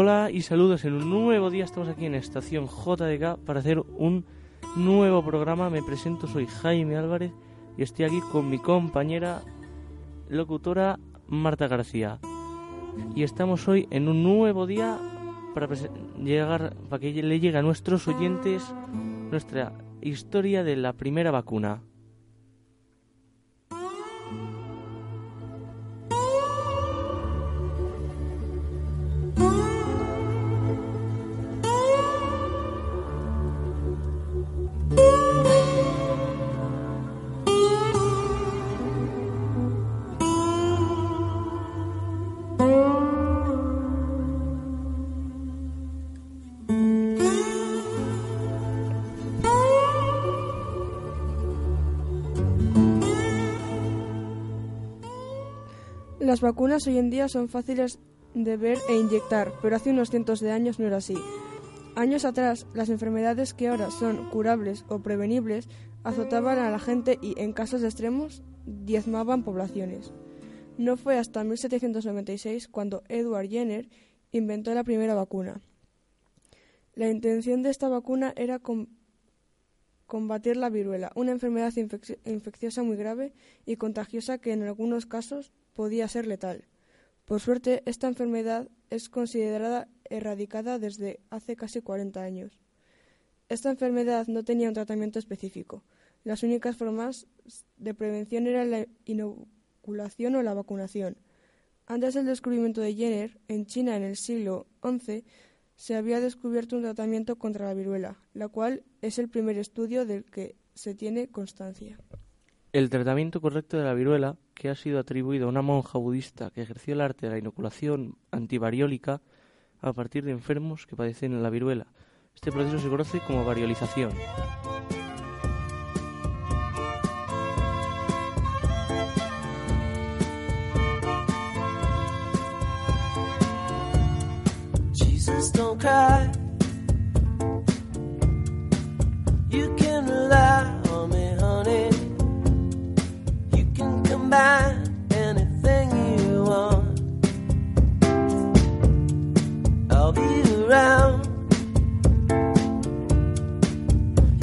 Hola y saludos en un nuevo día. Estamos aquí en Estación JDK para hacer un nuevo programa. Me presento, soy Jaime Álvarez y estoy aquí con mi compañera locutora Marta García. Y estamos hoy en un nuevo día para llegar para que le llegue a nuestros oyentes nuestra historia de la primera vacuna. Las vacunas hoy en día son fáciles de ver e inyectar, pero hace unos cientos de años no era así. Años atrás, las enfermedades que ahora son curables o prevenibles azotaban a la gente y, en casos extremos, diezmaban poblaciones. No fue hasta 1796 cuando Edward Jenner inventó la primera vacuna. La intención de esta vacuna era com- combatir la viruela, una enfermedad infecci- infecciosa muy grave y contagiosa que en algunos casos podía ser letal. Por suerte, esta enfermedad es considerada erradicada desde hace casi 40 años. Esta enfermedad no tenía un tratamiento específico. Las únicas formas de prevención eran la inoculación o la vacunación. Antes del descubrimiento de Jenner, en China en el siglo XI, se había descubierto un tratamiento contra la viruela, la cual es el primer estudio del que se tiene constancia. El tratamiento correcto de la viruela, que ha sido atribuido a una monja budista que ejerció el arte de la inoculación antivariólica a partir de enfermos que padecen la viruela. Este proceso se conoce como variolización. Combine anything you want. I'll be around.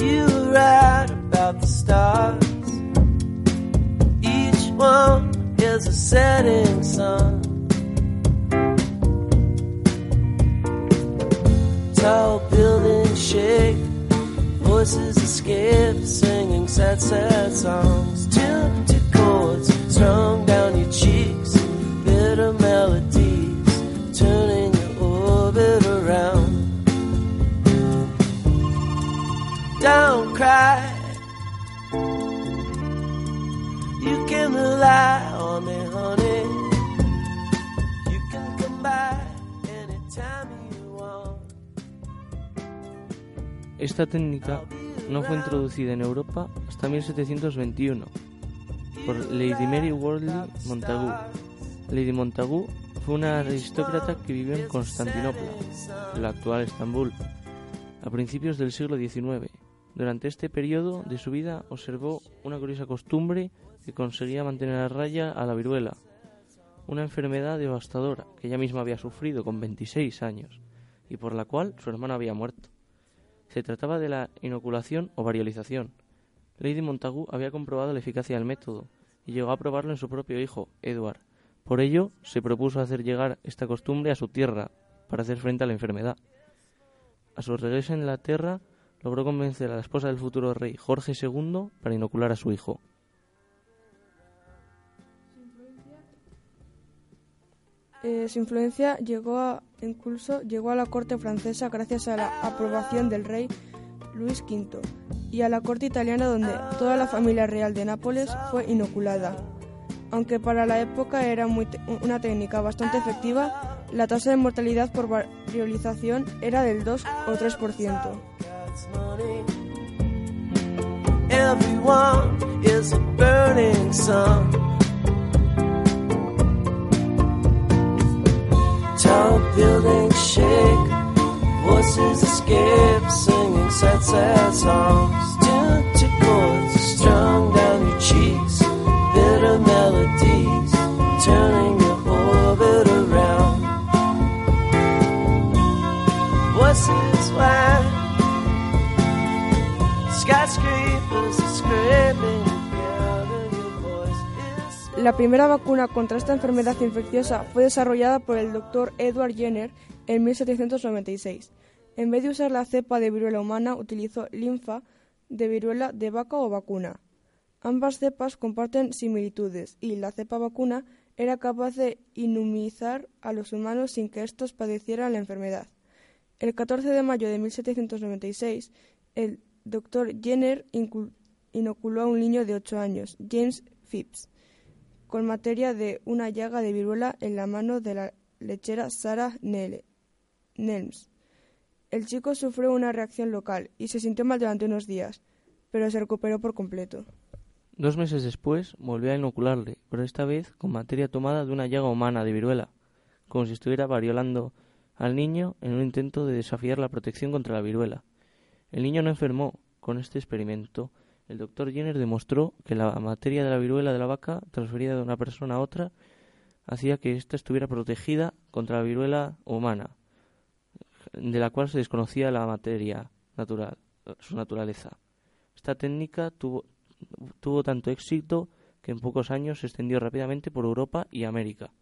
You were right about the stars. Each one is a setting sun. tall buildings shake, voices escape, singing sad, sad songs. Tuned to rely on me, honey. You can come by anytime you want. Esta técnica no fue introducida en Europa hasta 1721 por Lady Mary Wortley Montagu. Lady Montagu fue una aristócrata que vivió en Constantinopla, la actual Estambul, a principios del siglo XIX. Durante este periodo de su vida observó una curiosa costumbre que conseguía mantener a raya a la viruela, una enfermedad devastadora que ella misma había sufrido con 26 años y por la cual su hermana había muerto. Se trataba de la inoculación o variolización. Lady Montagu había comprobado la eficacia del método y llegó a probarlo en su propio hijo, Edward. Por ello, se propuso hacer llegar esta costumbre a su tierra para hacer frente a la enfermedad. A su regreso a Inglaterra, logró convencer a la esposa del futuro rey Jorge II para inocular a su hijo. Eh, su influencia llegó a, incluso llegó a la corte francesa gracias a la aprobación del rey Luis V y a la corte italiana donde toda la familia real de Nápoles fue inoculada. Aunque para la época era muy una técnica bastante efectiva, la tasa de mortalidad por variolización era del 2 o 3%. Voices escape, singing sad, sad songs. Down your cheeks, bitter melodies, turning your orbit around. Voices wide. Skyscrapers La primera vacuna contra esta enfermedad infecciosa fue desarrollada por el doctor Edward Jenner en 1796. En vez de usar la cepa de viruela humana, utilizó linfa de viruela de vaca o vacuna. Ambas cepas comparten similitudes y la cepa vacuna era capaz de inmunizar a los humanos sin que estos padecieran la enfermedad. El 14 de mayo de 1796, el doctor Jenner inoculó a un niño de 8 años, James Phipps con materia de una llaga de viruela en la mano de la lechera Sarah Nele- Nelms. El chico sufrió una reacción local y se sintió mal durante unos días, pero se recuperó por completo. Dos meses después volvió a inocularle, pero esta vez con materia tomada de una llaga humana de viruela, como si estuviera variolando al niño en un intento de desafiar la protección contra la viruela. El niño no enfermó. Con este experimento, el doctor Jenner demostró que la materia de la viruela de la vaca, transferida de una persona a otra, hacía que ésta estuviera protegida contra la viruela humana, de la cual se desconocía la materia natural, su naturaleza. Esta técnica tuvo, tuvo tanto éxito que en pocos años se extendió rápidamente por Europa y América.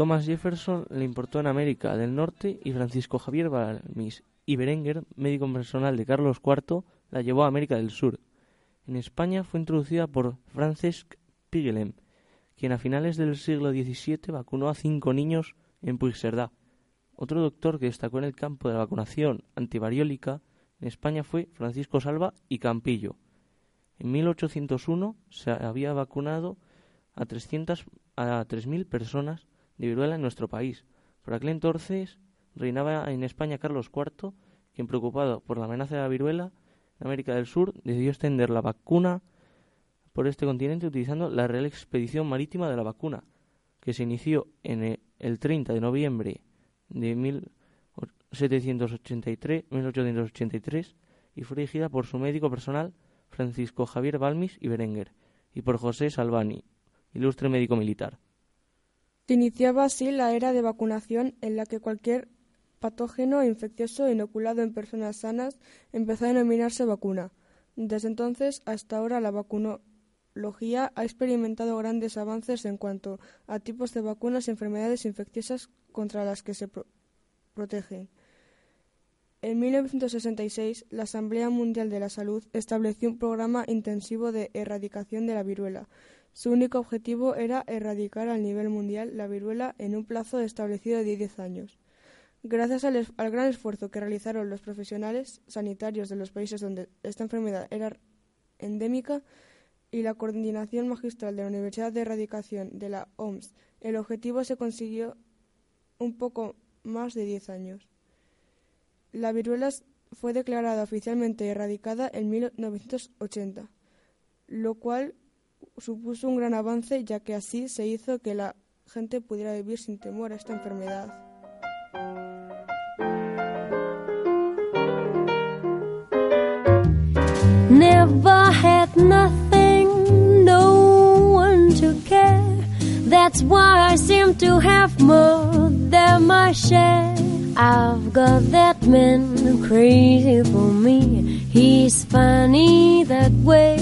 Thomas Jefferson le importó en América del Norte y Francisco Javier Balmis y Berenguer, médico personal de Carlos IV, la llevó a América del Sur. En España fue introducida por Francesc Pigelem, quien a finales del siglo XVII vacunó a cinco niños en Puigcerdá. Otro doctor que destacó en el campo de la vacunación antivariólica en España fue Francisco Salva y Campillo. En 1801 se había vacunado a 300 a 3.000 personas de viruela en nuestro país. Por aquel entonces reinaba en España Carlos IV, quien preocupado por la amenaza de la viruela en América del Sur decidió extender la vacuna por este continente utilizando la Real Expedición Marítima de la Vacuna, que se inició en e- el 30 de noviembre de, mil, 1883-1883 y fue dirigida por su médico personal Francisco Javier Balmis y Berenguer y por José Salvani, ilustre médico militar. Se iniciaba así la era de vacunación en la que cualquier patógeno infeccioso inoculado en personas sanas empezó a denominarse vacuna. Desde entonces hasta ahora la vacunología ha experimentado grandes avances en cuanto a tipos de vacunas y enfermedades infecciosas contra las que se pro protegen. En 1966, la Asamblea Mundial de la Salud estableció un programa intensivo de erradicación de la viruela. Su único objetivo era erradicar al nivel mundial la viruela en un plazo establecido de 10 años. Gracias al, al, gran esfuerzo que realizaron los profesionales sanitarios de los países donde esta enfermedad era endémica y la coordinación magistral de la Universidad de Erradicación de la OMS, el objetivo se consiguió un poco más de 10 años. La viruela fue declarada oficialmente erradicada en 1980, lo cual supuso un gran avance ya que así se hizo que la gente pudiera vivir sin temor a esta enfermedad. Never had nothing, no one to care. That's why I seem to have more than my share. I've got that man crazy for me. He's funny that way.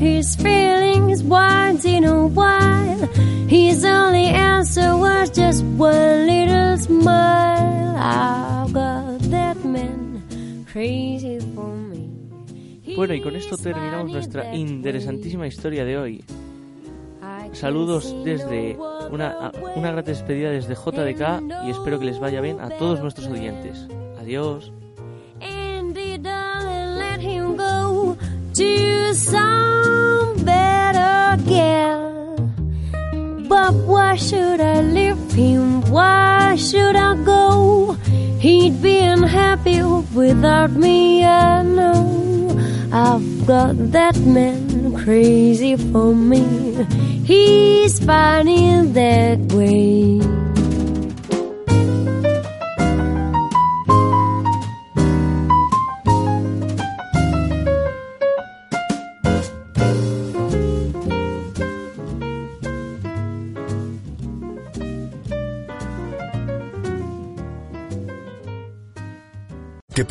His feelings once in a while, his only answer was just one little smile. I've got that man crazy for me. Bueno, y con esto terminamos nuestra interesantísima historia de hoy. Saludos desde una, una gran despedida desde JDK y espero que les vaya bien a todos nuestros oyentes. Adiós. To should I leave him? Why should I go? He'd be unhappy without me, I know. I've got that man crazy for me. He's in that way.